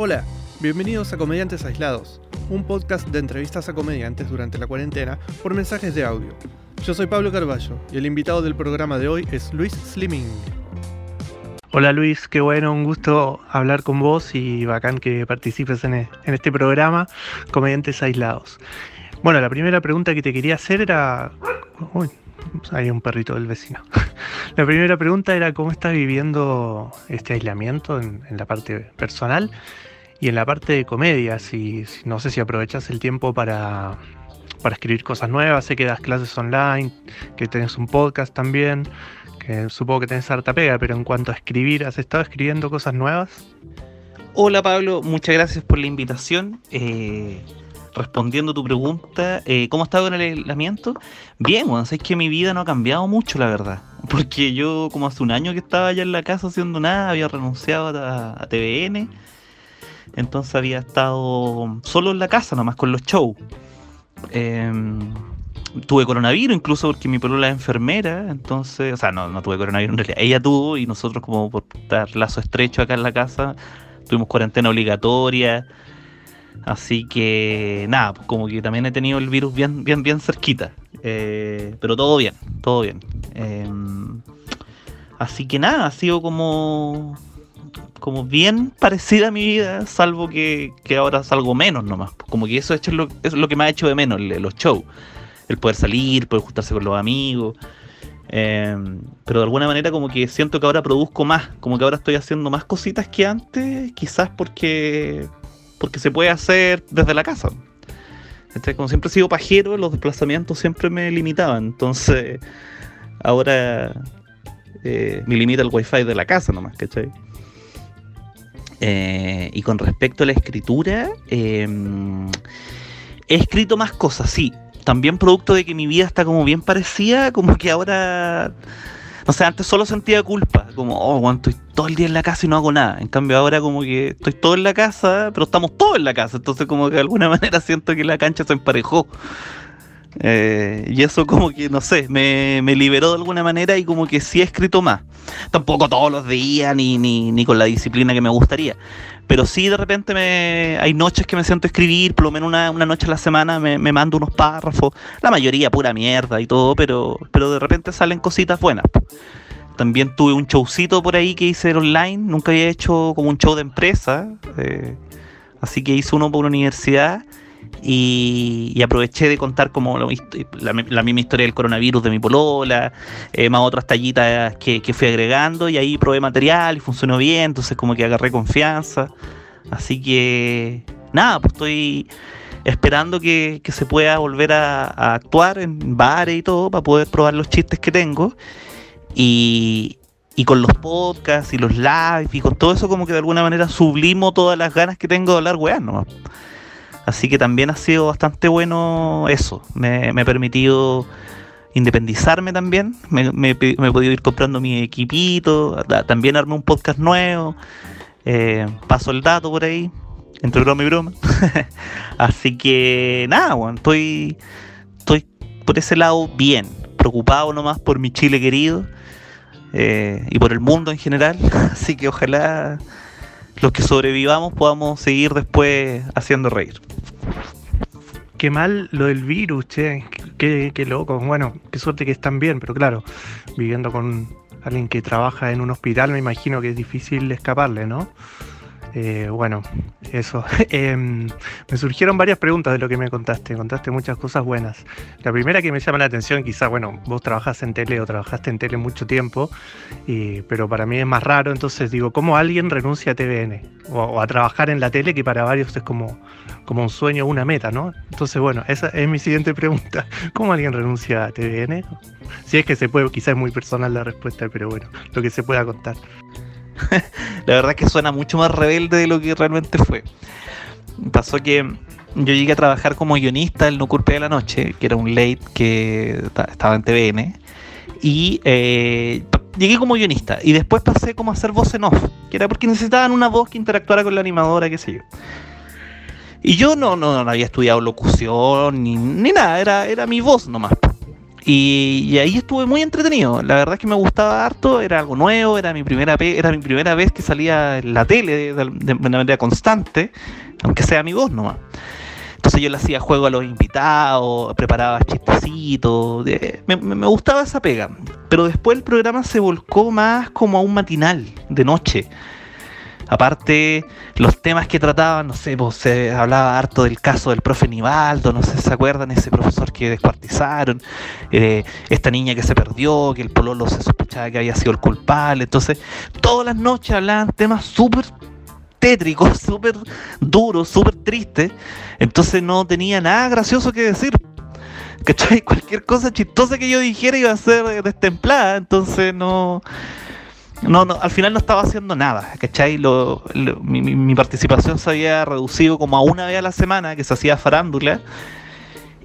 Hola, bienvenidos a Comediantes Aislados, un podcast de entrevistas a comediantes durante la cuarentena por mensajes de audio. Yo soy Pablo Carballo y el invitado del programa de hoy es Luis Slimming. Hola Luis, qué bueno, un gusto hablar con vos y bacán que participes en, e- este programa, Comediantes Aislados. Bueno, la primera pregunta que te quería hacer era... Uy, hay un perrito del vecino. La primera pregunta era cómo estás viviendo este aislamiento en, en la parte personal y en la parte de comedia. Si, no sé si aprovechas el tiempo para, para escribir cosas nuevas, sé que das clases online, que tenés un podcast también, que supongo que tenés harta pega, pero en cuanto a escribir, ¿has estado escribiendo cosas nuevas? Hola Pablo, muchas gracias por la invitación. Eh, respondiendo tu pregunta, eh, ¿cómo ha estado en el aislamiento? Bien, bueno, es que mi vida no ha cambiado mucho, la verdad. Porque yo como hace un año que estaba allá en la casa haciendo nada, había renunciado a, a TVN. Entonces había estado solo en la casa, nomás con los shows. Em, tuve coronavirus incluso porque mi polola es enfermera, entonces, o sea, no, no tuve coronavirus en realidad, ella tuvo y nosotros como por dar lazo estrecho acá en la casa, tuvimos cuarentena obligatoria, así que nada, pues como que también he tenido el virus bien, bien, bien cerquita, eh, pero todo bien, todo bien. Em, así que nada, ha sido como como bien parecida a mi vida, salvo que, que ahora salgo menos nomás. Como que eso, es, lo, es lo que me ha hecho de menos, los shows. El poder salir, poder juntarse con los amigos. Eh, pero de alguna manera como que siento que ahora produzco más, como que ahora estoy haciendo más cositas que antes, quizás porque, porque se puede hacer desde la casa. ¿Cachai? Como siempre he sido pajero, los desplazamientos siempre me limitaban. Entonces, ahora eh, me limita el wifi de la casa nomás, ¿cachai? Eh, y con respecto a la escritura, eh, he escrito más cosas, sí. También producto de que mi vida está como bien parecida, como que ahora, no sé, antes solo sentía culpa, como, oh, bueno, estoy todo el día en la casa y no hago nada. En cambio ahora como que estoy todo en la casa, pero estamos todos en la casa, entonces como que de alguna manera siento que la cancha se emparejó. Eh, y eso como que, no sé, me, me liberó de alguna manera y como que sí he escrito más. Tampoco todos los días ni, ni, ni con la disciplina que me gustaría. Pero sí de repente me, hay noches que me siento a escribir, por lo menos una, una noche a la semana me, me mando unos párrafos. La mayoría pura mierda y todo, pero, pero de repente salen cositas buenas. También tuve un showcito por ahí que hice online. Nunca había hecho como un show de empresa. eh, así que hice uno por una universidad y, aproveché de contar como la, misma historia del coronavirus de mi polola, eh, más otras tallitas que, que fui agregando y ahí probé material y funcionó bien, entonces como que agarré confianza. Así que nada, pues estoy esperando que, que se pueda volver a, a actuar en bares y todo para poder probar los chistes que tengo. Y, y con los podcasts y los live y con todo eso como que de alguna manera sublimo todas las ganas que tengo de hablar weá nomás. Así que también ha sido bastante bueno eso. Me, me ha permitido independizarme también. Me, me, he- podido ir comprando mi equipito. ta- También armé un podcast nuevo. Eh, paso el dato por ahí. Entre broma y broma. Así que nada, bueno, estoy, estoy por ese lado bien. Preocupado nomás por mi Chile querido. eh, y por el mundo en general. Así que ojalá los que sobrevivamos podamos seguir después haciendo reír. Qué mal lo del virus, che. Qué, qué loco. Bueno, qué suerte que están bien, pero claro, viviendo con alguien que trabaja en un hospital, me imagino que es difícil escaparle, ¿no? Eh, bueno, eso. Em, me surgieron varias preguntas de lo que me contaste. Contaste muchas cosas buenas. La primera que me llama la atención, quizás, bueno, vos trabajás en tele o trabajaste en tele mucho tiempo, pero para mí es más raro. Entonces digo, ¿cómo alguien renuncia a TVN? O, o a trabajar en la tele, que para varios es como, como un sueño, una meta, ¿no? Entonces, bueno, esa es mi siguiente pregunta. ¿Cómo alguien renuncia a TVN? Si es que se puede, quizás es muy personal la respuesta, pero bueno, lo que se pueda contar. La verdad es que suena mucho más rebelde de lo que realmente fue. Pasó que yo llegué a trabajar como guionista en No Culpe de la Noche, que era un late que ta- estaba en TVN. Y eh, llegué como guionista. Y después pasé como a hacer voz en off, que era porque necesitaban una voz que interactuara con la animadora, qué sé yo. Y yo no, no, no había estudiado locución ni, ni nada, era, era mi voz nomás. Y, ahí estuve muy entretenido. La verdad es que me gustaba harto, era algo nuevo, era mi primera, era mi primera vez que salía en la tele de, de, manera constante, aunque sea mi voz nomás. Entonces yo le hacía juego a los invitados, preparaba chistecitos, me, me, gustaba esa pega. Pero después el programa se volcó más como a un matinal de noche. Aparte, los temas que trataban, no sé, pues, se hablaba harto del caso del profe Nivaldo, no sé se acuerdan, ese profesor que descuartizaron, eh, esta niña que se perdió, que el pololo se sospechaba que había sido el culpable. Entonces, todas las noches hablaban temas súper tétricos, súper duros, súper tristes. Entonces no tenía nada gracioso que decir. ¿Cachai? Cualquier cosa chistosa que yo dijera iba a ser destemplada. Entonces no no, no, al final no estaba haciendo nada, ¿cachai? Lo, mi, participación se había reducido como a una vez a la semana que se hacía farándula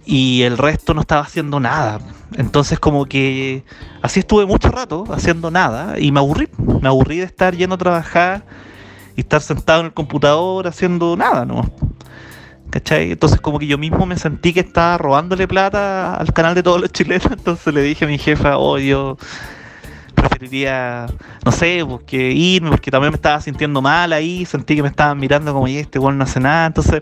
y el resto no estaba haciendo nada. Entonces como que así estuve mucho rato haciendo nada y me aburrí, me aburrí de estar yendo a trabajar y estar sentado en el computador haciendo nada, ¿no? ¿Cachai? Entonces como que yo mismo me sentí que estaba robándole plata al canal de todos los chilenos, entonces le dije a mi jefa, oh, yo preferiría, no sé, porque pues, irme, porque también me estaba sintiendo mal ahí, sentí que me estaban mirando como, y este igual no hace nada, entonces,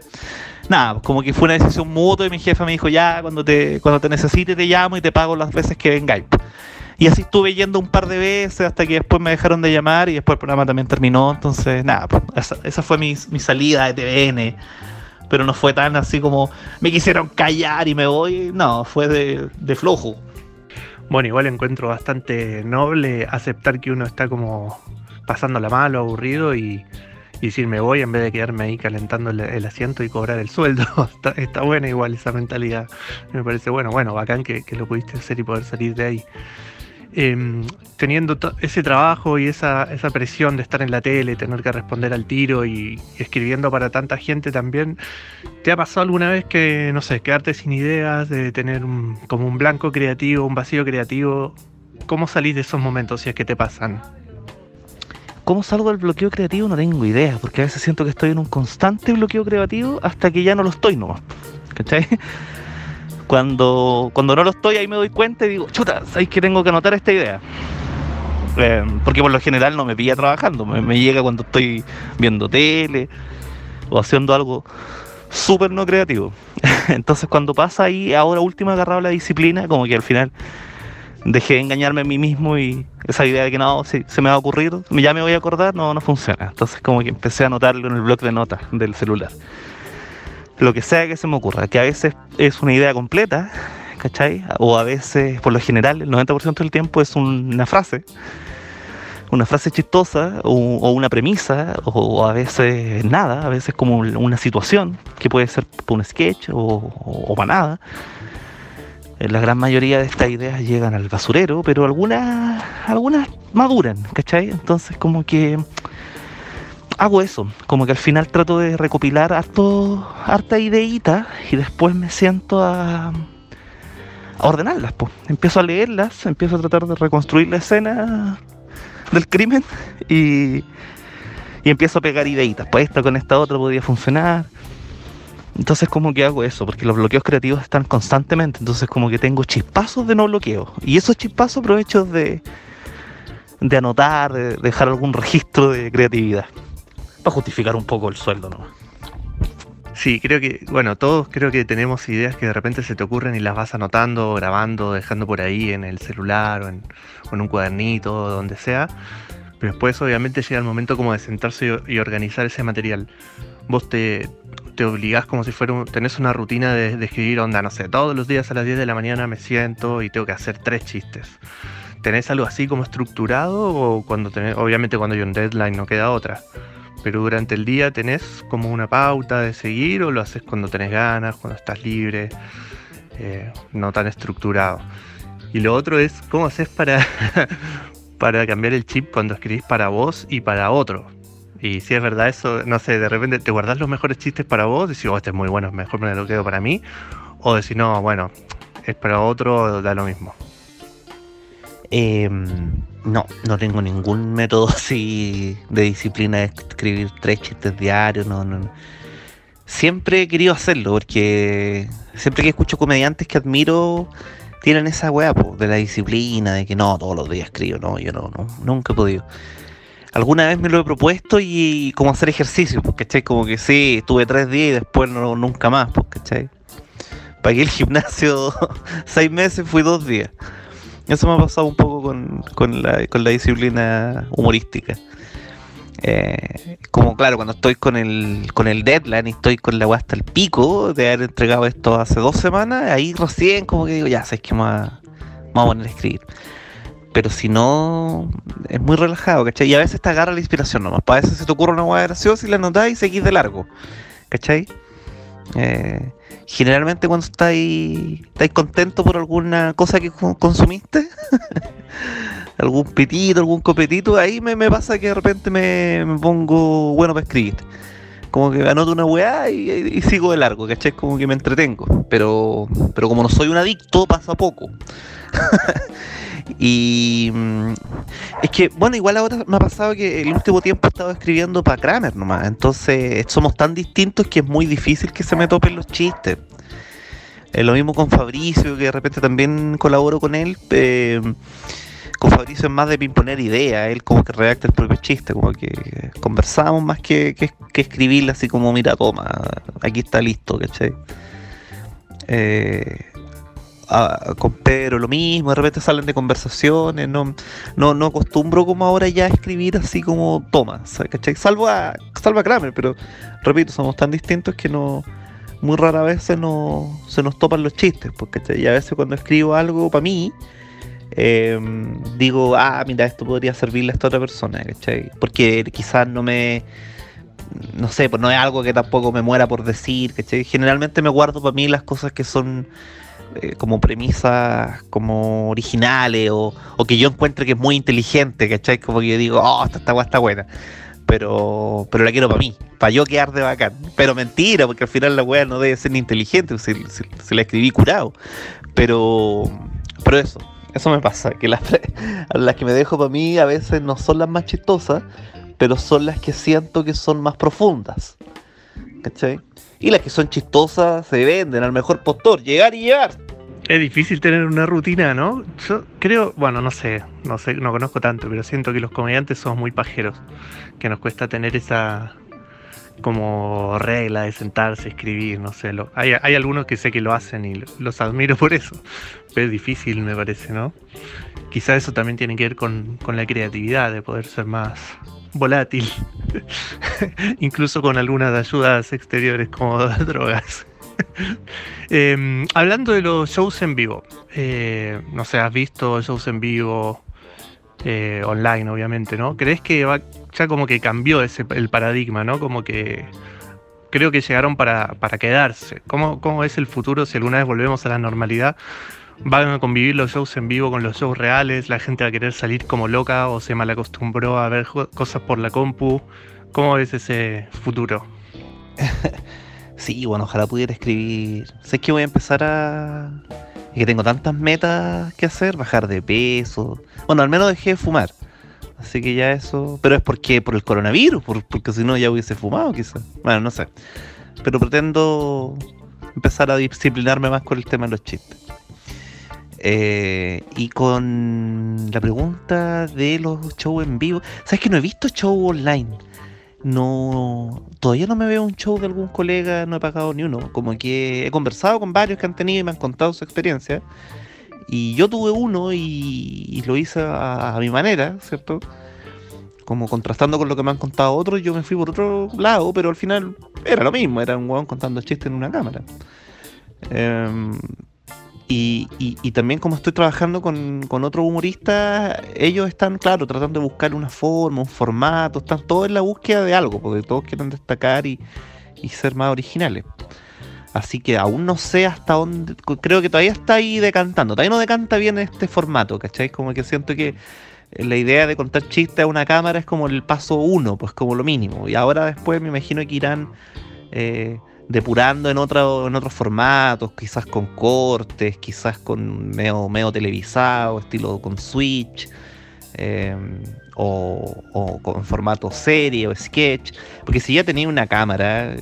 nada, pues, como que fue una decisión mutua y mi jefa me dijo, ya, cuando te, cuando te necesite te llamo y te pago las veces que vengáis. Y así estuve yendo un par de veces hasta que después me dejaron de llamar y después el programa también terminó, entonces, nada, pues, esa, fue mi, mi salida de TVN pero no fue tan así como me quisieron callar y me voy. No, fue de, de flojo. Bueno, igual encuentro bastante noble aceptar que uno está como pasándola mal o aburrido y, decir me voy en vez de quedarme ahí calentando el, asiento y cobrar el sueldo. está, buena igual esa mentalidad. Me parece bueno, bueno, bacán que, que lo pudiste hacer y poder salir de ahí. Em, teniendo ese trabajo y esa, esa, presión de estar en la tele, tener que responder al tiro y, escribiendo para tanta gente también, ¿te ha pasado alguna vez que, no sé, quedarte sin ideas, de tener como un blanco creativo, un vacío creativo? ¿Cómo salís de esos momentos si es que te pasan? ¿Cómo salgo del bloqueo creativo? No tengo idea, porque a veces siento que estoy en un constante bloqueo creativo hasta que ya no lo estoy nomás. ¿Cachai? Cuando, cuando no lo estoy, ahí me doy cuenta y digo, chuta, ¿sabéis que tengo que anotar esta idea? Eh, porque por lo general no me pilla trabajando, me, llega cuando estoy viendo tele o haciendo algo súper no creativo. Entonces cuando pasa ahí, ahora último agarrado la disciplina, como que al final dejé de engañarme a mí mismo y esa idea de que no, se me va a ocurrir, ya me voy a acordar, no, no funciona. Entonces como que empecé a anotarlo en el blog de notas del celular lo que sea que se me ocurra, que a veces es una idea completa, ¿cachai? O a veces, por lo general, el 90% del tiempo es una frase, una frase chistosa o, una premisa, o, a veces nada, a veces como una situación, que puede ser un sketch o, para nada. La gran mayoría de estas ideas llegan al basurero, pero algunas, algunas maduran, ¿cachai? Entonces como que hago eso, como que al final trato de recopilar harto, harta ideita y después me siento a, a ordenarlas. Pues. Empiezo a leerlas, empiezo a tratar de reconstruir la escena del crimen y, y empiezo a pegar ideitas. Pues esta con esta otra podría funcionar. Entonces como que hago eso, porque los bloqueos creativos están constantemente, entonces como que tengo chispazos de no bloqueo. Y esos chispazos aprovecho de, de anotar, de dejar algún registro de creatividad para justificar un poco el sueldo ¿no? Sí, creo que, bueno, todos creo que tenemos ideas que de repente se te ocurren y las vas anotando, grabando, dejando por ahí en el celular o en, un cuadernito, donde sea. Pero después obviamente llega el momento como de sentarse y, organizar ese material. Vos te, te obligás como si fuera un, tenés una rutina de, escribir onda, no sé, todos los días a las 10 de la mañana me siento y tengo que hacer tres chistes. ¿Tenés algo así como estructurado o cuando tenés, obviamente cuando hay un deadline no queda otra? Pero durante el día tenés como una pauta de seguir o lo haces cuando tenés ganas, cuando estás libre, eh, no tan estructurado. Y lo otro es cómo haces para, para cambiar el chip cuando escribís para vos y para otro. Y si es verdad eso, no sé, de repente te guardás los mejores chistes para vos, decís, oh, este es muy bueno, mejor me lo quedo para mí. O decís, no, bueno, es para otro, da lo mismo. Eh, no, no tengo ningún método así de disciplina de escribir tres chistes diarios, no, no. Siempre he querido hacerlo porque siempre que escucho comediantes que admiro, tienen esa weá de la disciplina, de que no, todos los días escribo, no, yo no, no nunca he podido. Alguna vez me lo he propuesto y como hacer ejercicio, pues, ¿cachai? Como que sí, estuve tres días y después no, nunca más, pues, ¿cachai? Pagué el gimnasio seis meses, fui dos días. Eso me ha pasado un poco con, con, la, con la disciplina humorística. Eh, como claro, cuando estoy con el, con el deadline y estoy con la agua hasta el pico de haber entregado esto hace dos semanas, ahí recién como que digo, ya, sabes que vamos a, vamos a poner a escribir. Pero si no, es muy relajado, ¿cachai? Y a veces te agarra la inspiración nomás. Para veces se te ocurre una hueá graciosa y la notas y seguís de largo, ¿cachai? Eh, generalmente cuando estáis, estáis contento por alguna cosa que consumiste, algún pitito, algún copetito, ahí me, pasa que de repente me, pongo bueno para escribir. Como que anoto una weá y, sigo de largo, ¿cachai? Como que me entretengo. Pero, pero como no soy un adicto, pasa poco. y mm, es que, bueno, igual ahora me ha pasado que el último tiempo he estado escribiendo para Kramer nomás. Entonces somos tan distintos que es muy difícil que se me topen los chistes. Eh, lo mismo con Fabricio, que de repente también colaboro con él. Eh, con Fabricio es más de imponer ideas, él como que redacta el propio chiste, como que conversamos más que, que, escribirle así como, mira, toma, aquí está listo, ¿cachai? Eh, con Pedro lo mismo, de repente salen de conversaciones, no, no, no acostumbro como ahora ya a escribir así como toma, ¿cachai? Salvo a, salvo a Kramer, pero repito, somos tan distintos que no muy rara vez se nos, se nos topan los chistes, porque y a veces cuando escribo algo para mí, Em, digo, ah, mira, esto podría servirle a esta otra persona, ¿cachai? Porque quizás no me, no sé, pues no es algo que tampoco me muera por decir, ¿cachai? Generalmente me guardo para mí las cosas que son eh, como premisas como originales o, que yo encuentre que es muy inteligente, ¿cachai? Como que yo digo, oh, esta, esta está buena. Pero, pero la quiero para mí, para yo quedar de bacán. Pero mentira, porque al final la wea no debe ser ni inteligente, se, se la escribí curado. Pero, pero eso, eso me pasa, que las, las que me dejo para mí a veces no son las más chistosas, pero son las que siento que son más profundas. ¿Cachai? Y las que son chistosas se venden al mejor postor, llegar y llevar. Es difícil tener una rutina, ¿no? Yo creo, bueno, no sé, no sé, no conozco tanto, pero siento que los comediantes somos muy pajeros, que nos cuesta tener esa como regla de sentarse, escribir, no sé. Lo, hay, hay, algunos que sé que lo hacen y los admiro por eso, pero es difícil, me parece, ¿no? Quizá eso también tiene que ver con, la creatividad, de poder ser más volátil, incluso con algunas ayudas exteriores como drogas. Em, hablando de los shows en vivo, eh, no sé, ¿has visto shows en vivo? Eh, online, obviamente, ¿no? ¿Crees que va, ya como que cambió ese, el paradigma, ¿no? Como que creo que llegaron para, quedarse. ¿Cómo, ¿Cómo es el futuro si alguna vez volvemos a la normalidad? ¿Van a convivir los shows en vivo con los shows reales? ¿La gente va a querer salir como loca o se malacostumbró a ver cosas por la compu? ¿Cómo ves ese futuro? sí, bueno, ojalá pudiera escribir. Sé que voy a empezar a y que tengo tantas metas que hacer, bajar de peso. Bueno, al menos dejé de fumar. Así que ya eso. Pero es porque por el coronavirus, porque si no ya hubiese fumado quizás. Bueno, no sé. Pero pretendo empezar a disciplinarme más con el tema de los chistes. Eh, y con la pregunta de los shows en vivo. ¿Sabes que no he visto show online? No todavía no me veo un show de algún colega, no he pagado ni uno. Como que he conversado con varios que han tenido y me han contado su experiencia. Y yo tuve uno y, lo hice a, mi manera, ¿cierto? Como contrastando con lo que me han contado otros, yo me fui por otro lado, pero al final era lo mismo, era un huevón contando chistes en una cámara. Eh, y, también como estoy trabajando con, con otros humoristas, ellos están, claro, tratando de buscar una forma, un formato, están todos en la búsqueda de algo, porque todos quieren destacar y, ser más originales. Así que aún no sé hasta dónde, creo que todavía está ahí decantando, todavía no decanta bien este formato, ¿cachai? Como que siento que la idea de contar chistes a una cámara es como el paso uno, pues como lo mínimo. Y ahora después me imagino que irán... Eh, depurando en, otro, en otros formatos, quizás con cortes, quizás con medio, medio televisado, estilo con Switch, eh, o, con formato serie o sketch. Porque si ya tenía una cámara,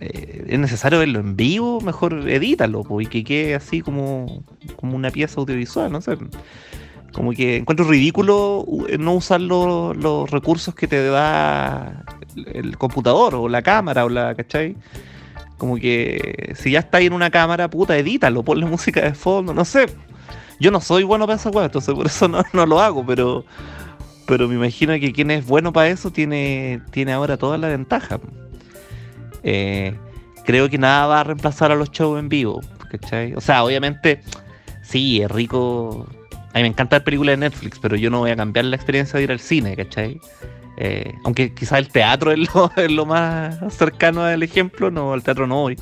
eh, es necesario verlo en vivo, mejor edítalo, pues, y que quede así como, como una pieza audiovisual, no sé. Como que encuentro ridículo no usar los recursos que te da el computador o la cámara o la, ¿cachai? Como que si ya está ahí en una cámara, puta, edítalo, ponle música de fondo, no sé. Yo no soy bueno para esa weá, entonces por eso no, no, lo hago, pero pero me imagino que quien es bueno para eso tiene, tiene ahora toda la ventaja. Eh, creo que nada va a reemplazar a los shows en vivo, ¿cachai? O sea, obviamente, sí, es rico. A mí me encanta ver películas de Netflix, pero yo no voy a cambiar la experiencia de ir al cine, ¿cachai? Eh, aunque quizás el teatro es lo, más cercano al ejemplo, no, al teatro no voy.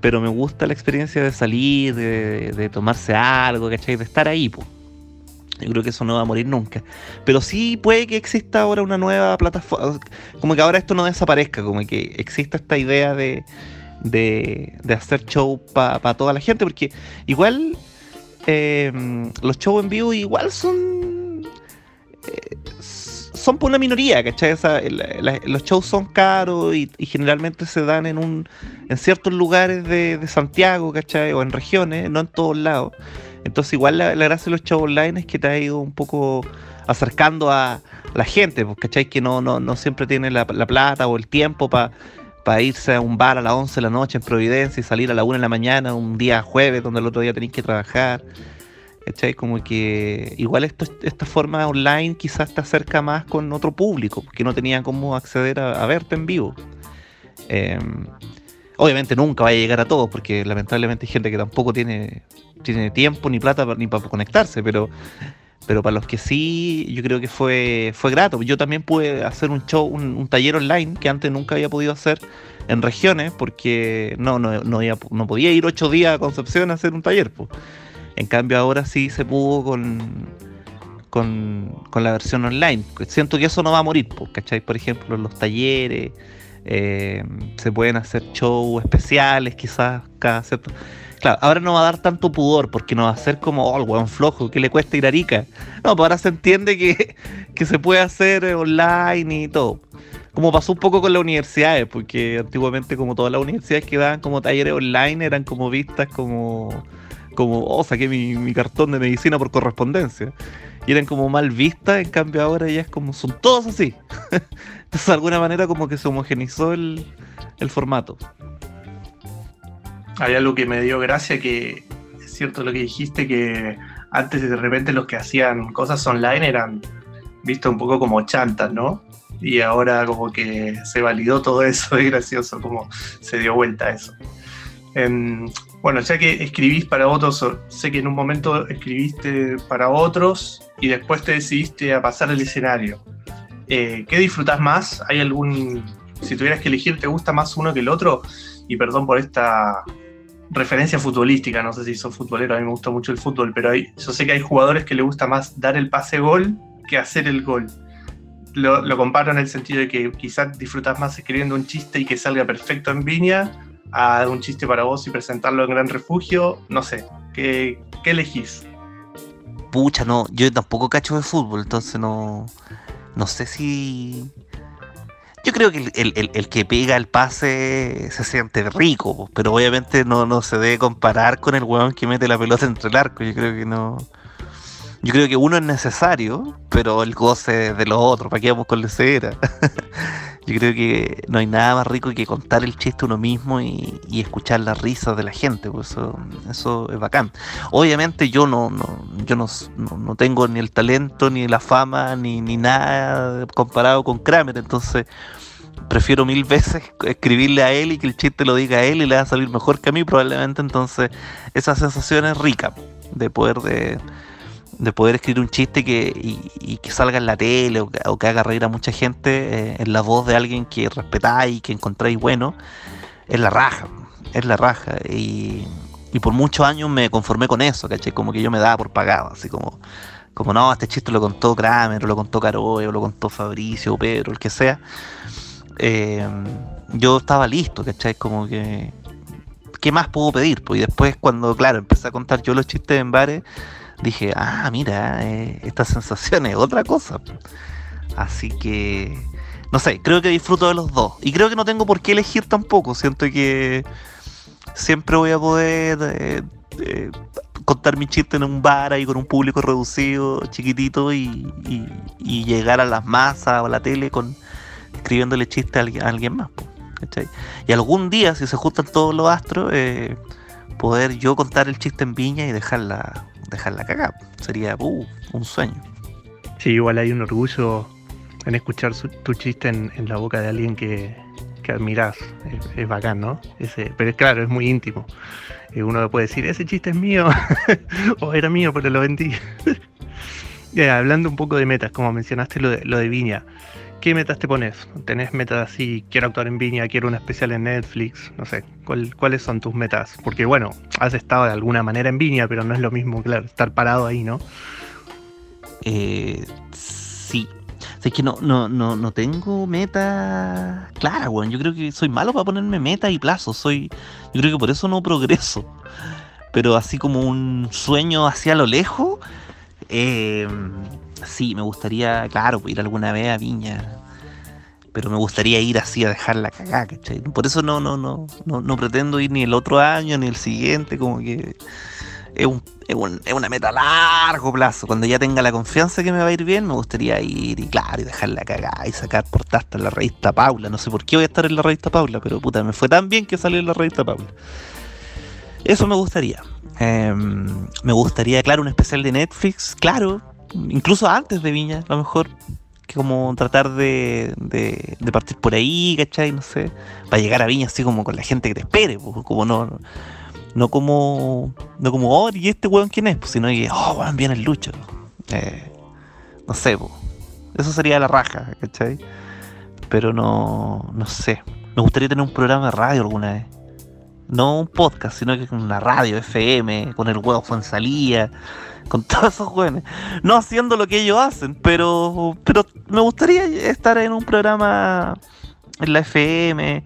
Pero me gusta la experiencia de salir, de, tomarse algo, ¿cachai? De estar ahí, pues. Yo creo que eso no va a morir nunca. Pero sí puede que exista ahora una nueva plataforma. Como que ahora esto no desaparezca, como que exista esta idea de, de, de hacer show para toda la gente. Porque igual eh, los shows en vivo igual son... Eh, son por una minoría, ¿cachai? Los shows son caros y, generalmente se dan en un en ciertos lugares de, Santiago, ¿cachai? O en regiones, no en todos lados. Entonces igual la, gracia de los shows online es que te ha ido un poco acercando a la gente, pues, ¿cachai? Que no, no, no siempre tiene la, la plata o el tiempo para pa irse a un bar a las 11 de la noche en Providencia y salir a la 1 de la mañana un día jueves donde el otro día tenéis que trabajar. ¿Cachai? Como que igual esta forma online quizás te acerca más con otro público, que no tenía cómo acceder a, verte en vivo. Eh, obviamente nunca va a llegar a todos, porque lamentablemente hay gente que tampoco tiene tiene tiempo ni plata ni para conectarse, pero pero para los que sí, yo creo que fue, fue grato. Yo también pude hacer un show, un, taller online que antes nunca había podido hacer en regiones, porque no, no, no, no podía ir ocho días a Concepción a hacer un taller. Pues. En cambio ahora sí se pudo con, con, con, la versión online. Siento que eso no va a morir, ¿cachai? Por ejemplo, los talleres, eh, se pueden hacer shows especiales quizás cada cierto Claro, ahora no va a dar tanto pudor porque no va a ser como, oh, el weón flojo, que le cuesta ir a Arica. No, pues ahora se entiende que, que se puede hacer online y todo. Como pasó un poco con las universidades, porque antiguamente como todas las universidades que daban como talleres online eran como vistas como, como oh, saqué mi, cartón de medicina por correspondencia. Y eran como mal vistas, en cambio ahora ya es como, son todos así. Entonces de alguna manera como que se homogenizó el, el formato hay algo que me dio gracia que es cierto lo que dijiste que antes de repente los que hacían cosas online eran vistos un poco como chantas, ¿no? Y ahora como que se validó todo eso, es gracioso como se dio vuelta eso. Eh, bueno, ya que escribís para otros, sé que en un momento escribiste para otros y después te decidiste a pasar al escenario. Eh, ¿Qué disfrutás más? ¿Hay algún, si tuvieras que elegir, te gusta más uno que el otro? Y perdón por esta referencia futbolística, no sé si sos futbolero, a mí me gusta mucho el fútbol, pero hay, yo sé que hay jugadores que le gusta más dar el pase gol que hacer el gol. Lo, lo comparo en el sentido de que quizás disfrutas más escribiendo un chiste y que salga perfecto en Viña, a un chiste para vos y presentarlo en Gran Refugio, no sé, ¿qué, qué elegís? Pucha, no, yo tampoco cacho de fútbol, entonces no, no sé si yo creo que el, el, el, que pega el pase se siente rico, pero obviamente no, no se debe comparar con el weón que mete la pelota entre el arco. Yo creo que no. Yo creo que uno es necesario, pero el goce de los otros, para que vamos con la cera. Yo creo que no hay nada más rico que contar el chiste uno mismo y, y escuchar las risas de la gente, pues eso, eso es bacán. Obviamente yo no, no, yo no, no, tengo ni el talento, ni la fama, ni, ni nada comparado con Kramer, entonces prefiero mil veces escribirle a él y que el chiste lo diga a él y le va a salir mejor que a mí probablemente, entonces esa sensación es rica de poder de de poder escribir un chiste que, y, que salga en la tele o que, haga reír a mucha gente eh, en la voz de alguien que respetáis que encontráis bueno, es la raja, es la raja. Y, y, por muchos años me conformé con eso, ¿cachai? Como que yo me daba por pagado, así como, como no, este chiste lo contó Kramer, o lo contó Caroe, o lo contó Fabricio, Pedro, el que sea. Eh, yo estaba listo, ¿cachai? Como que... ¿Qué más puedo pedir? Pues y después cuando, claro, empecé a contar yo los chistes en bares, dije, ah, mira, eh, esta sensación es otra cosa. Así que no sé, creo que disfruto de los dos. Y creo que no tengo por qué elegir tampoco. Siento que siempre voy a poder eh, eh, contar mi chiste en un bar ahí con un público reducido, chiquitito, y, llegar a las masas o a la tele con escribiéndole chiste a alguien, más. Y algún día, si se juntan todos los astros, eh, poder yo contar el chiste en viña y dejarla, dejarla cagar. Sería uh, un sueño. Sí, igual hay un orgullo en escuchar tu chiste en, la boca de alguien que, que admiras. Es, bacán, ¿no? Ese, pero es claro, es muy íntimo. Eh, uno puede decir, ese chiste es mío, o era mío, pero lo vendí. hablando un poco de metas, como mencionaste lo de, lo de Viña. ¿Qué metas te pones? ¿Tenés metas así, quiero actuar en Viña, quiero una especial en Netflix? No sé, ¿cuáles son tus metas? Porque bueno, has estado de alguna manera en Viña, pero no es lo mismo, claro, estar parado ahí, ¿no? Eh, sí. es que no, no, no, no tengo meta clara, weón. Yo creo que soy malo para ponerme meta y plazos. Soy, yo creo que por eso no progreso. Pero así como un sueño hacia lo lejos, eh, sí, me gustaría, claro, ir alguna vez a Viña. Pero me gustaría ir así a dejarla cagada, ¿cachai? Por eso no, no, no, no, no pretendo ir ni el otro año ni el siguiente, como que es, un, es, un, es, una meta a largo plazo. Cuando ya tenga la confianza que me va a ir bien, me gustaría ir y claro, y dejarla cagada y sacar portaste en la revista Paula. No sé por qué voy a estar en la revista Paula, pero puta, me fue tan bien que salí en la revista Paula. Eso me gustaría. Em, me gustaría, claro, un especial de Netflix, claro, incluso antes de Viña, a lo mejor, que como tratar de, de, partir por ahí, ¿cachai? No sé, para llegar a Viña así como con la gente que te espere, como no, no como, no como, oh, ¿y este weón quién es? Pues, sino que, oh, weón, viene el Lucho. Eh, no sé, pues, eso sería la raja, ¿cachai? Pero no, no sé, me gustaría tener un programa de radio alguna vez no un podcast, sino que con una radio FM, con el huevo Fuensalía, con todos esos jóvenes. No haciendo lo que ellos hacen, pero, pero me gustaría estar en un programa en la FM.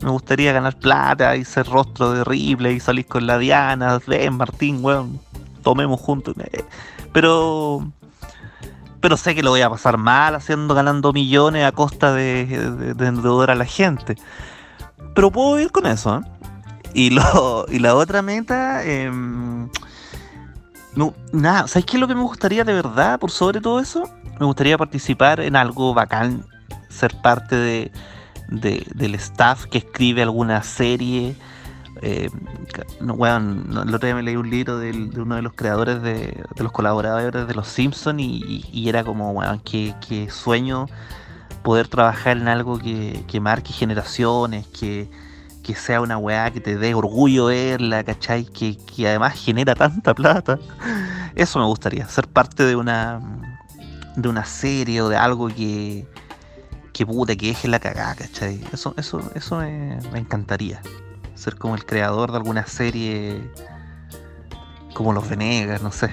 Me gustaría ganar plata y ser rostro de Ripley y salir con la Diana, ven Martín, weón, tomemos juntos. Pero pero sé que lo voy a pasar mal haciendo ganando millones a costa de, de, endeudar a la gente. Pero puedo ir con eso, ¿eh? Y, lo, y la otra meta, em, no, nada, ¿sabes qué es lo que me gustaría de verdad por sobre todo eso? Me gustaría participar en algo bacán, ser parte de, del staff que escribe alguna serie. Eh, no, bueno, el otro día me leí un libro de uno de los creadores de, los colaboradores de Los Simpsons y, era como, bueno, que, sueño poder trabajar en algo que, que marque generaciones, que, que sea una weá que te dé orgullo verla, ¿cachai? Que, además genera tanta plata. Eso me gustaría, ser parte de una de una serie o de algo que que puta, que deje la cagada, ¿cachai? Eso, eso, eso me, encantaría. Ser como el creador de alguna serie como los Venegas, no sé.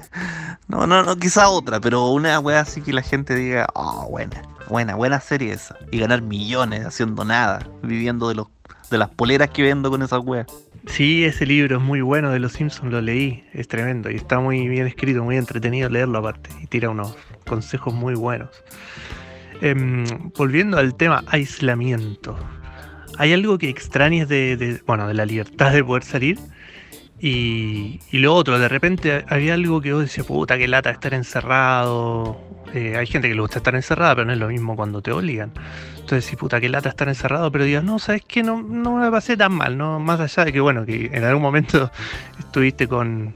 no, no, no, quizá otra, pero una weá así que la gente diga, oh, buena, buena, buena serie esa. Y ganar millones haciendo nada, viviendo de los de las poleras que vendo con esas weas. Sí, ese libro es muy bueno de Los Simpsons, lo leí, es tremendo y está muy bien escrito, muy entretenido leerlo aparte y tira unos consejos muy buenos. Em, volviendo al tema aislamiento, ¿hay algo que extrañes de, bueno, de la libertad de poder salir? Y, y, lo otro, de repente había algo que vos decías, puta, que lata estar encerrado. Eh, hay gente que le gusta estar encerrada, pero no es lo mismo cuando te obligan. Entonces, sí, puta, qué lata estar encerrado, pero digas, no, ¿sabes qué? No, no me pasé tan mal, ¿no? Más allá de que, bueno, que en algún momento estuviste con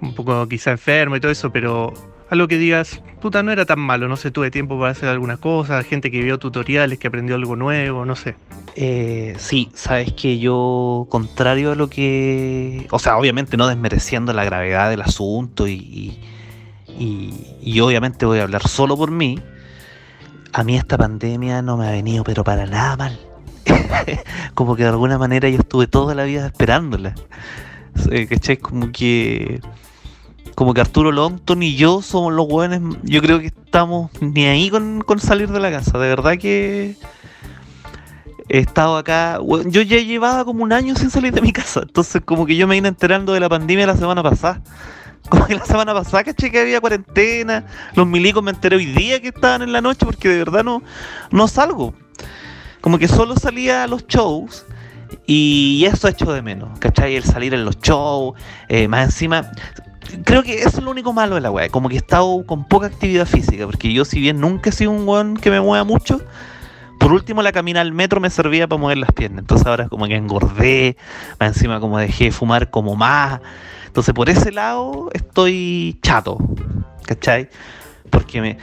un poco quizá enfermo y todo eso, pero algo que digas, puta, no era tan malo, no sé, tuve tiempo para hacer algunas cosas, gente que vio tutoriales, que aprendió algo nuevo, no sé. Eh, sí, sabes que yo, contrario a lo que. O sea, obviamente no desmereciendo la gravedad del asunto y, y, y obviamente voy a hablar solo por mí a mí esta pandemia no me ha venido pero para nada mal. como que de alguna manera yo estuve toda la vida esperándola. ¿Cachai? Como que. Como que Arturo Longton y yo somos los buenos. Yo creo que estamos ni ahí con, salir de la casa. De verdad que. He estado acá. Yo ya llevaba como un año sin salir de mi casa. Entonces, como que yo me vine enterando de la pandemia la semana pasada. Como que la semana pasada caché que había cuarentena, los milicos me enteré hoy día que estaban en la noche porque de verdad no, no salgo. Como que solo salía a los shows y eso hecho de menos, ¿cachai? El salir en los shows, eh, más encima, creo que eso es lo único malo de la weá, como que he estado con poca actividad física, porque yo si bien nunca he sido un weón que me mueva mucho, por último la camina al metro me servía para mover las piernas, entonces ahora como que engordé, encima como dejé de fumar como más, entonces por ese lado estoy chato, ¿cachai? Porque me,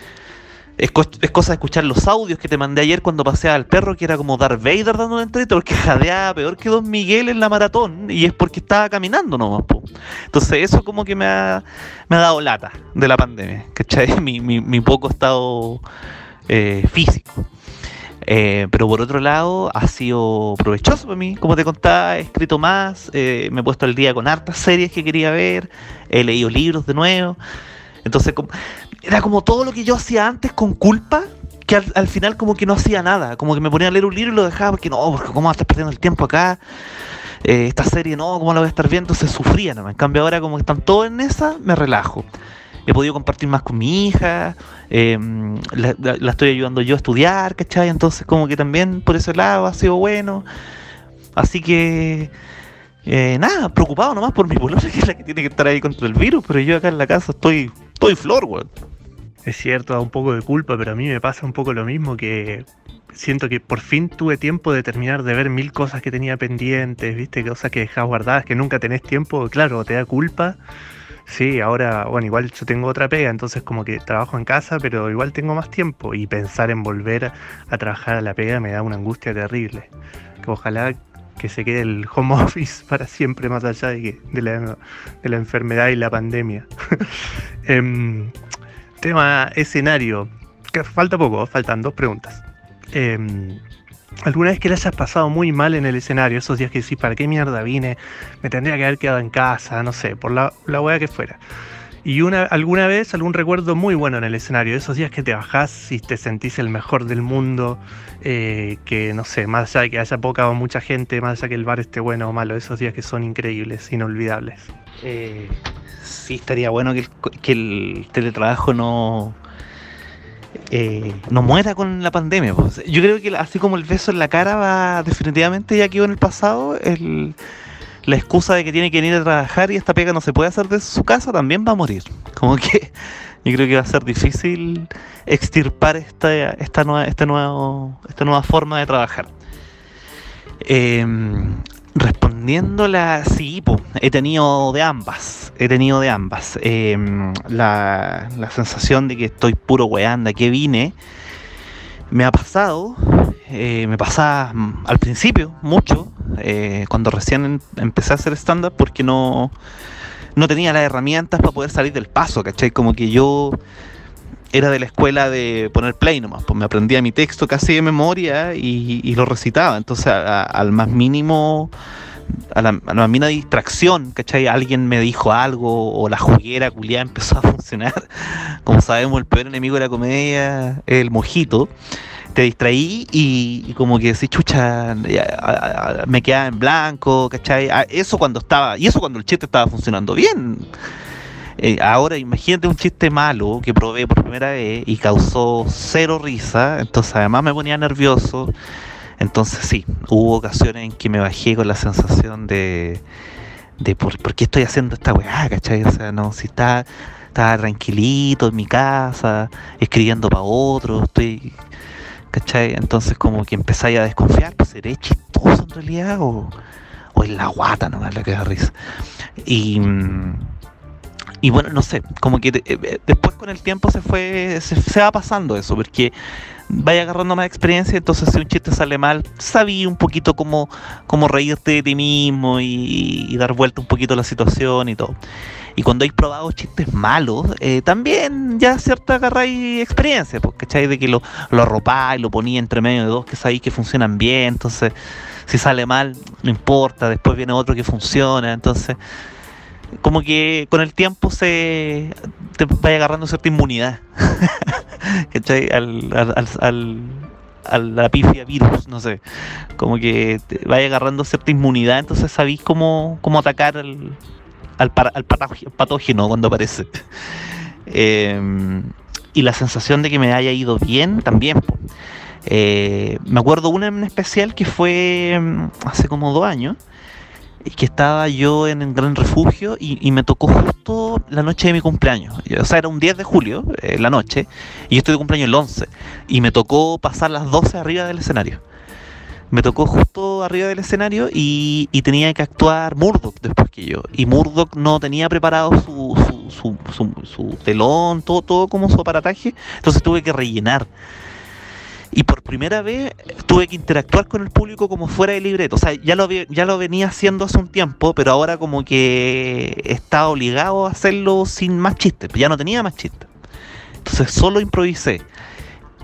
es, cosa de escuchar los audios que te mandé ayer cuando paseaba al perro, que era como Darth Vader dando una entrevista, porque jadeaba peor que Don Miguel en la maratón, y es porque estaba caminando nomás. Po. Entonces eso como que me ha, me ha dado lata de la pandemia, ¿cachai? Mi, mi, mi poco estado eh, físico. Eh, pero por otro lado, ha sido provechoso para mí. Como te contaba, he escrito más, eh, me he puesto al día con hartas series que quería ver, he leído libros de nuevo. Entonces, era como todo lo que yo hacía antes con culpa, que al, final como que no hacía nada, como que me ponía a leer un libro y lo dejaba porque no, porque cómo estar perdiendo el tiempo acá, eh, esta serie no, cómo la voy a estar viendo, se sufría, ¿no? En cambio ahora como que están todos en esa, me relajo. He podido compartir más con mi hija, em, la, estoy ayudando yo a estudiar, ¿cachai? Entonces como que también por ese lado ha sido bueno. Así que... Eh, nada, preocupado nomás por mi polola, que es la que tiene que estar ahí contra el virus, pero yo acá en la casa estoy estoy flor, weón. Es cierto, da un poco de culpa, pero a mí me pasa un poco lo mismo que siento que por fin tuve tiempo de terminar de ver mil cosas que tenía pendientes, viste, cosas que dejás guardadas, que nunca tenés tiempo, claro, te da culpa. Sí, ahora, bueno, igual yo tengo otra pega, entonces como que trabajo en casa, pero igual tengo más tiempo y pensar en volver a trabajar a la pega me da una angustia terrible. Que ojalá que se quede el home office para siempre más allá de, de, la, de la, enfermedad y la pandemia. Em, tema escenario. Que falta poco, faltan dos preguntas. Em, ¿Alguna vez que le hayas pasado muy mal en el escenario? Esos días que decís, ¿para qué mierda vine? Me tendría que haber quedado en casa, no sé, por la, la hueá que fuera. Y una, alguna vez, algún recuerdo muy bueno en el escenario, esos días que te bajás y te sentís el mejor del mundo, eh, que no sé, más allá de que haya poca o mucha gente, más allá que el bar esté bueno o malo, esos días que son increíbles, inolvidables. Eh, sí, estaría bueno que el, que el teletrabajo no, eh, no muera con la pandemia. Pues. Yo creo que así como el beso en la cara va definitivamente ya quedó en el pasado, el la excusa de que tiene que ir a trabajar y esta pega no se puede hacer de su casa también va a morir. Como que yo creo que va a ser difícil extirpar esta, esta, nueva, esta, nuevo, esta nueva forma de trabajar. Eh, respondiéndola, sí, he tenido de ambas. He tenido de ambas. Em, la, la, sensación de que estoy puro weanda, que vine, me ha pasado eh, me pasaba mm, al principio mucho, eh, cuando recién em, empecé a hacer stand-up, porque no, no tenía las herramientas para poder salir del paso, ¿cachai? Como que yo era de la escuela de poner play nomás, pues me aprendía mi texto casi de memoria y, lo recitaba, entonces al más mínimo... A la, a la mínima distracción, ¿cachai? Alguien me dijo algo o la juguera culiada empezó a funcionar. Como sabemos, el peor enemigo de la comedia es el mojito te distraí y, como que decís, chucha, me quedaba en blanco, ¿cachai? Eso cuando estaba, y eso cuando el chiste estaba funcionando bien. Eh, ahora imagínate un chiste malo que probé por primera vez y causó cero risa, entonces además me ponía nervioso. Entonces sí, hubo ocasiones en que me bajé con la sensación de, de por, qué estoy haciendo esta weá, ¿cachai? O sea, no, si está, está tranquilito en mi casa, escribiendo para otro, estoy ¿cachai? Entonces como que empezáis a desconfiar, pues seré chistoso en realidad o, o es la guata nomás la que da risa. Y, y bueno, no sé, como que eh, después con el tiempo se fue, se, va pasando eso, porque vaya agarrando más experiencia, entonces si un chiste sale mal, sabía un poquito cómo, cómo reírte de ti mismo y, dar vuelta un poquito a la situación y todo. Y cuando hay probado chistes malos, eh, también ya cierta agarráis experiencia, porque ¿cachai? De que lo, lo arropáis, lo ponía entre medio de dos que sabéis que funcionan bien, entonces si sale mal, no importa, después viene otro que funciona, entonces como que con el tiempo se te vaya agarrando cierta inmunidad, ¿cachai? Al, al, al, a la pifia virus, no sé, como que te vaya agarrando cierta inmunidad, entonces sabéis cómo, cómo atacar el al, patógeno cuando aparece. Em, y la sensación de que me haya ido bien también. Eh, me acuerdo una en especial que fue em, hace como dos años, que estaba yo en el Gran Refugio y, me tocó justo la noche de mi cumpleaños. O sea, era un 10 de julio, eh, la noche, y yo estoy de cumpleaños el 11. Y me tocó pasar las 12 arriba del escenario. Me tocó justo arriba del escenario y, tenía que actuar Murdoch después que yo. Y Murdoch no tenía preparado su, su, su, su telón, todo, todo como su aparataje, entonces tuve que rellenar y por primera vez tuve que interactuar con el público como fuera de libreto. O sea, ya lo, ya lo venía haciendo hace un tiempo, pero ahora como que estaba obligado a hacerlo sin más chistes. Ya no tenía más chistes. Entonces solo improvisé.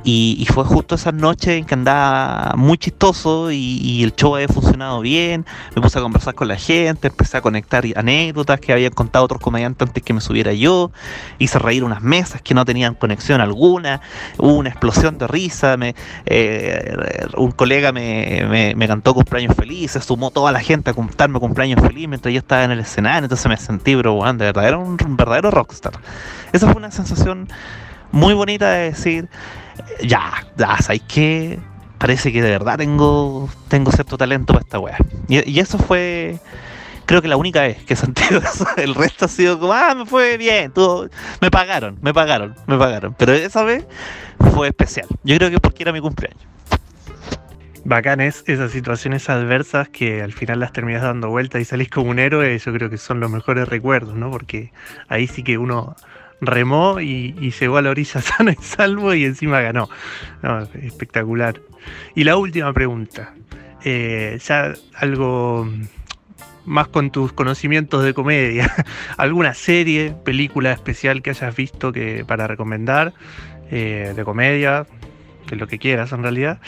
Y, fue justo esa noche en que andaba muy chistoso y, el show había funcionado bien. Me puse a conversar con la gente, empecé a conectar anécdotas que habían contado otros comediantes antes que me subiera yo. Hice reír unas mesas que no tenían conexión alguna. Hubo una explosión de risa. Me, eh, un colega me, me, cantó cumpleaños feliz, se sumó toda la gente a contarme cumpleaños feliz mientras yo estaba en el escenario. Entonces me sentí, pero bueno, de verdad, era un verdadero rockstar. Esa fue una sensación muy bonita de decir ya, ya, ¿sabes qué? Parece que de verdad tengo, tengo cierto talento para esta weá. Y, eso fue, creo que la única vez que sentido eso. El resto ha sido como, ah, me fue bien, todo, me pagaron, me pagaron, me pagaron. Pero esa vez fue especial. Yo creo que porque era mi cumpleaños. Bacanes esas situaciones adversas que al final las terminas dando vuelta y salís como un héroe, yo creo que son los mejores recuerdos, ¿no? Porque ahí sí que uno remó y, llegó a la orilla sana y salvo y encima ganó. espectacular. Y la última pregunta, eh, ya algo más con tus conocimientos de comedia, alguna serie, película especial que hayas visto que para recomendar eh, de comedia, de lo que quieras en realidad.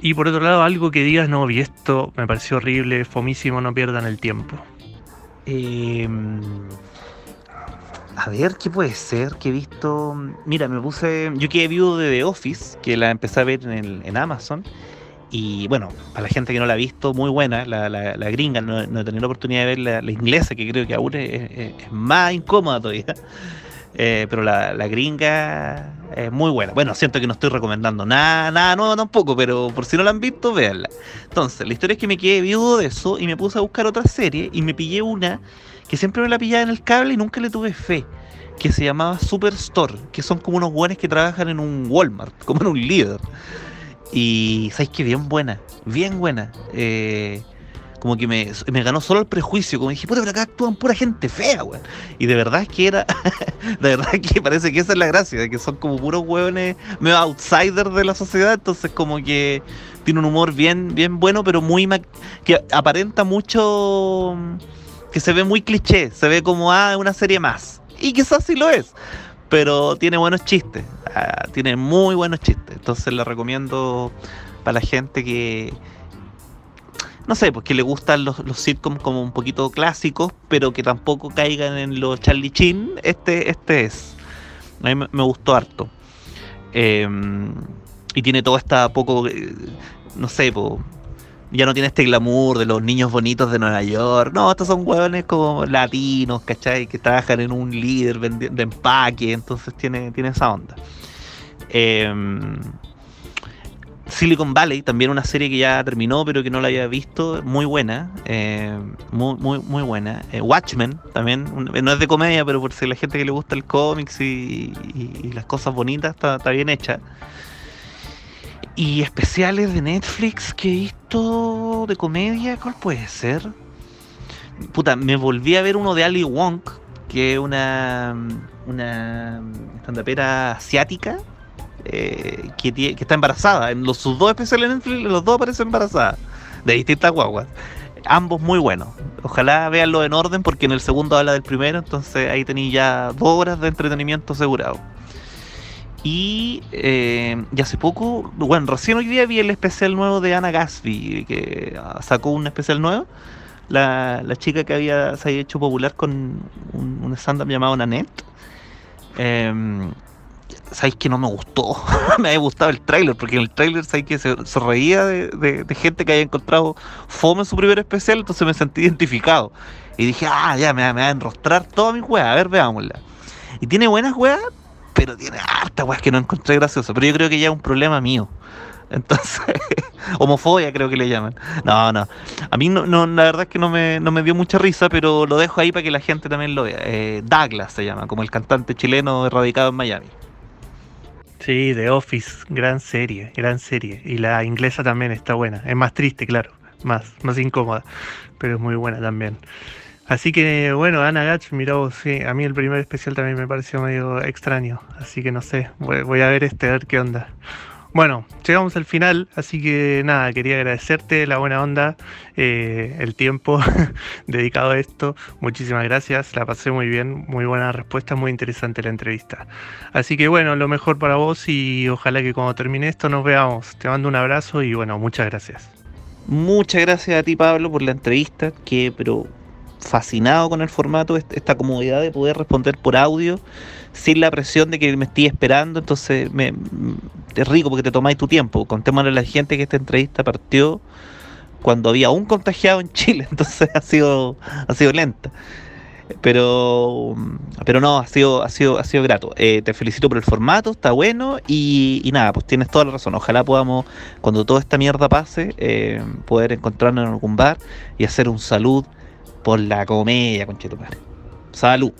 Y por otro lado, algo que digas, no, vi esto, me pareció horrible, fomísimo, no pierdan el tiempo. Eh, a ver, ¿qué puede ser? Que he visto. Mira, me puse. Yo quedé viudo de The Office, que la empecé a ver en, Amazon. Y bueno, para la gente que no la ha visto, muy buena. La, gringa, no, he tenido la oportunidad de ver la, inglesa, que creo que aún es, más incómoda todavía. Eh, pero la, gringa es muy buena. Bueno, siento que no estoy recomendando nada, nada nuevo tampoco, pero por si no la han visto, véanla. Entonces, la historia es que me quedé viudo de eso y me puse a buscar otra serie y me pillé una que siempre me la pillaba en el cable y nunca le tuve fe, que se llamaba Superstore, que son como unos buenos que trabajan en un Walmart, como en un líder. Y sabes que bien buena, bien buena. Eh, como que me, ganó solo el prejuicio, como dije, puta, pero acá actúan pura gente fea, weón. Y de verdad que era, de verdad que parece que esa es la gracia, de que son como puros hueones medio outsiders de la sociedad, entonces como que tiene un humor bien, bien bueno, pero muy, que aparenta mucho que se ve muy cliché, se ve como, ah, una serie más. Y quizás sí lo es, pero tiene buenos chistes, ah, tiene muy buenos chistes. Entonces la recomiendo para la gente que, no sé, pues que le gustan los, sitcoms como un poquito clásicos, pero que tampoco caigan en los Charlie Chin. Este, este es. A mí me, gustó harto. Em, y tiene toda esta poco, eh, no sé, pues ya no tiene este glamour de los niños bonitos de Nueva York. No, estos son hueones como latinos, ¿cachai? Que trabajan en un líder de empaque, entonces tiene, tiene esa onda. Em, Silicon Valley, también una serie que ya terminó, pero que no la había visto, muy buena, em, muy, muy, muy buena. Eh, Watchmen, también, no es de comedia, pero por si la gente que le gusta el cómics y, las cosas bonitas, está, está bien hecha. Y especiales de Netflix que he visto de comedia, ¿cuál puede ser? Puta, me volví a ver uno de Ali Wong, que es una, una estandapera asiática eh, que, que, está embarazada. En los, sus dos especiales de Netflix, los dos aparecen embarazadas, de distintas guaguas. Ambos muy buenos. Ojalá veanlo en orden porque en el segundo habla del primero, entonces ahí tenéis ya dos horas de entretenimiento asegurado. Y, eh, hace poco, bueno, recién hoy día vi el especial nuevo de Ana Gatsby, que ah, sacó un especial nuevo. La, chica que había, se había hecho popular con un, stand-up llamado Nanette. Em, sabéis que no me gustó. me había gustado el tráiler, porque en el tráiler sabéis que se, reía de, gente que había encontrado fome en su primer especial, entonces me sentí identificado. Y dije, ah, ya, me, me va a enrostrar toda mi weá, a ver, veámosla. Y tiene buenas weas, pero tiene harta weas que no encontré graciosa. Pero yo creo que ya es un problema mío. Entonces, homofobia creo que le llaman. No, no. A mí no, no, la verdad es que no me, no me dio mucha risa, pero lo dejo ahí para que la gente también lo vea. Eh, Douglas se llama, como el cantante chileno radicado en Miami. Sí, The Office, gran serie, gran serie. Y la inglesa también está buena. Es más triste, claro, más, más incómoda, pero es muy buena también. Así que bueno, Ana Gach, mira vos, sí, a mí el primer especial también me pareció medio extraño, así que no sé, voy, a ver este, a ver qué onda. Bueno, llegamos al final, así que nada, quería agradecerte la buena onda, eh, el tiempo dedicado a esto. Muchísimas gracias, la pasé muy bien, muy buena respuesta, muy interesante la entrevista. Así que bueno, lo mejor para vos y ojalá que cuando termine esto nos veamos. Te mando un abrazo y bueno, muchas gracias. Muchas gracias a ti Pablo por la entrevista, que pero fascinado con el formato, esta comodidad de poder responder por audio sin la presión de que me estoy esperando, entonces me, es rico porque te tomáis tu tiempo. Contémosle a la gente que esta entrevista partió cuando había un contagiado en Chile, entonces ha sido, ha sido lenta. Pero, pero no, ha sido, ha sido, ha sido grato. Eh, te felicito por el formato, está bueno y, nada, pues tienes toda la razón. Ojalá podamos, cuando toda esta mierda pase, eh, poder encontrarnos en algún bar y hacer un salud por la comedia, conchetumare. Salud.